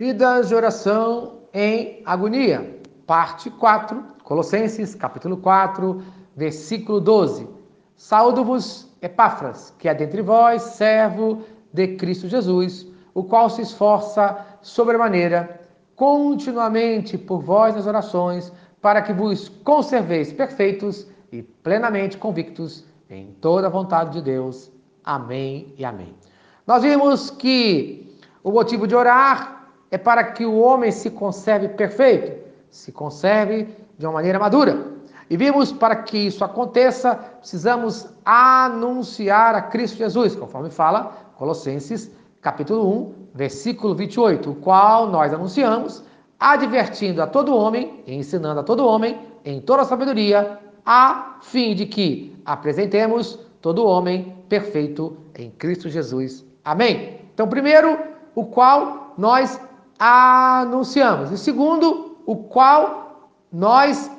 Vidas de oração em agonia, parte 4, Colossenses, capítulo 4, versículo 12. Saúdo-vos, Epáfras, que é dentre vós, servo de Cristo Jesus, o qual se esforça sobremaneira, continuamente por vós nas orações, para que vos conserveis perfeitos e plenamente convictos em toda a vontade de Deus. Amém e amém. Nós vimos que o motivo de orar é para que o homem se conserve perfeito, se conserve de uma maneira madura. E vimos para que isso aconteça, precisamos anunciar a Cristo Jesus, conforme fala Colossenses capítulo 1, versículo 28, o qual nós anunciamos, advertindo a todo homem ensinando a todo homem em toda a sabedoria, a fim de que apresentemos todo homem perfeito em Cristo Jesus. Amém. Então, primeiro, o qual nós anunciamos. E segundo, o qual nós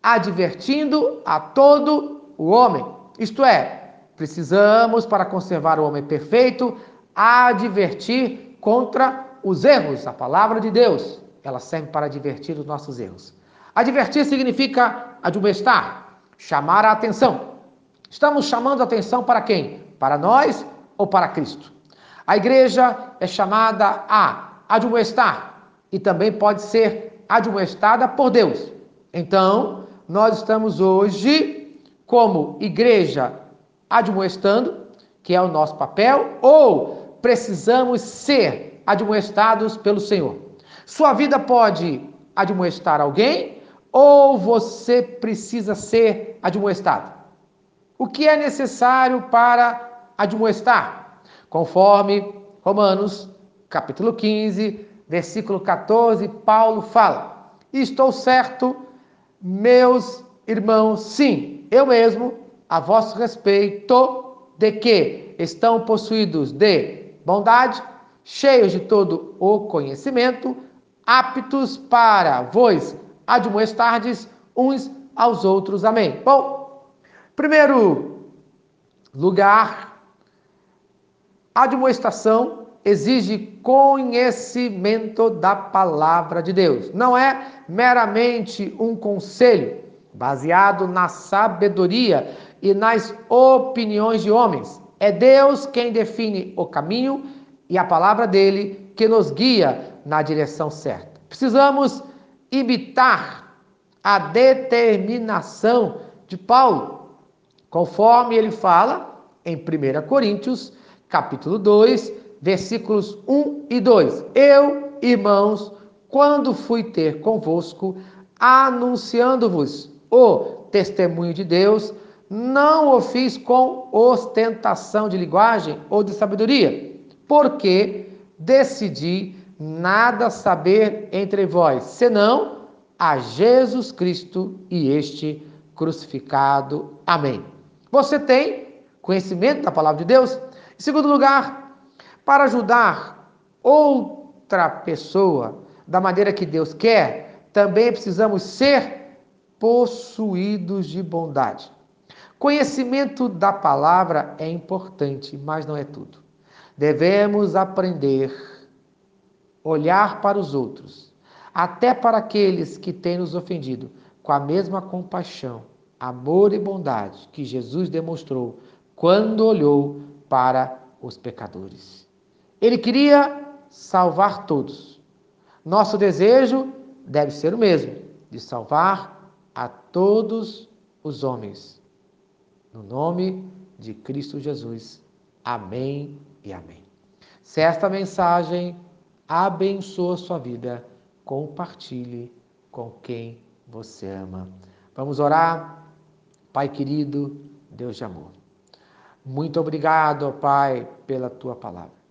advertindo a todo o homem. Isto é, precisamos, para conservar o homem perfeito, advertir contra os erros. A palavra de Deus, ela serve para advertir os nossos erros. Advertir significa admoestar, chamar a atenção. Estamos chamando a atenção para quem? Para nós ou para Cristo? A igreja é chamada a admoestar e também pode ser admoestada por Deus. Então, nós estamos hoje como igreja admoestando, que é o nosso papel, ou precisamos ser admoestados pelo Senhor. Sua vida pode admoestar alguém ou você precisa ser admoestado. O que é necessário para admoestar? Conforme Romanos capítulo 15, versículo 14, Paulo fala: Estou certo, meus irmãos, sim, eu mesmo, a vosso respeito, de que estão possuídos de bondade, cheios de todo o conhecimento, aptos para vos admoestardes uns aos outros. Amém. Bom, primeiro lugar, admoestação exige conhecimento da palavra de Deus. Não é meramente um conselho baseado na sabedoria e nas opiniões de homens. É Deus quem define o caminho e a palavra dele que nos guia na direção certa. Precisamos imitar a determinação de Paulo, conforme ele fala em 1 Coríntios, capítulo 2, versículos 1 e 2. Eu, irmãos, quando fui ter convosco, anunciando-vos o testemunho de Deus, não o fiz com ostentação de linguagem ou de sabedoria, porque decidi nada saber entre vós, senão a Jesus Cristo e este crucificado. Amém. Você tem conhecimento da palavra de Deus? Em segundo lugar, para ajudar outra pessoa da maneira que Deus quer, também precisamos ser possuídos de bondade. Conhecimento da palavra é importante, mas não é tudo. Devemos aprender, olhar para os outros, até para aqueles que têm nos ofendido, com a mesma compaixão, amor e bondade que Jesus demonstrou quando olhou para os pecadores. Ele queria salvar todos. Nosso desejo deve ser o mesmo, de salvar a todos os homens. No nome de Cristo Jesus. Amém e amém. Se esta mensagem abençoa sua vida, compartilhe com quem você ama. Vamos orar? Pai querido, Deus de amor. Muito obrigado, Pai, pela tua palavra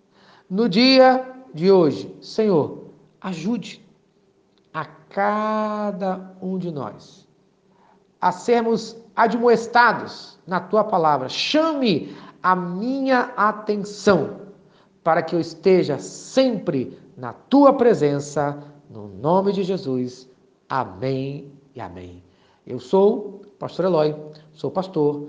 no dia de hoje. Senhor, ajude a cada um de nós a sermos admoestados na tua palavra. Chame a minha atenção para que eu esteja sempre na tua presença, no nome de Jesus. Amém e amém. Eu sou pastor Eloy, sou pastor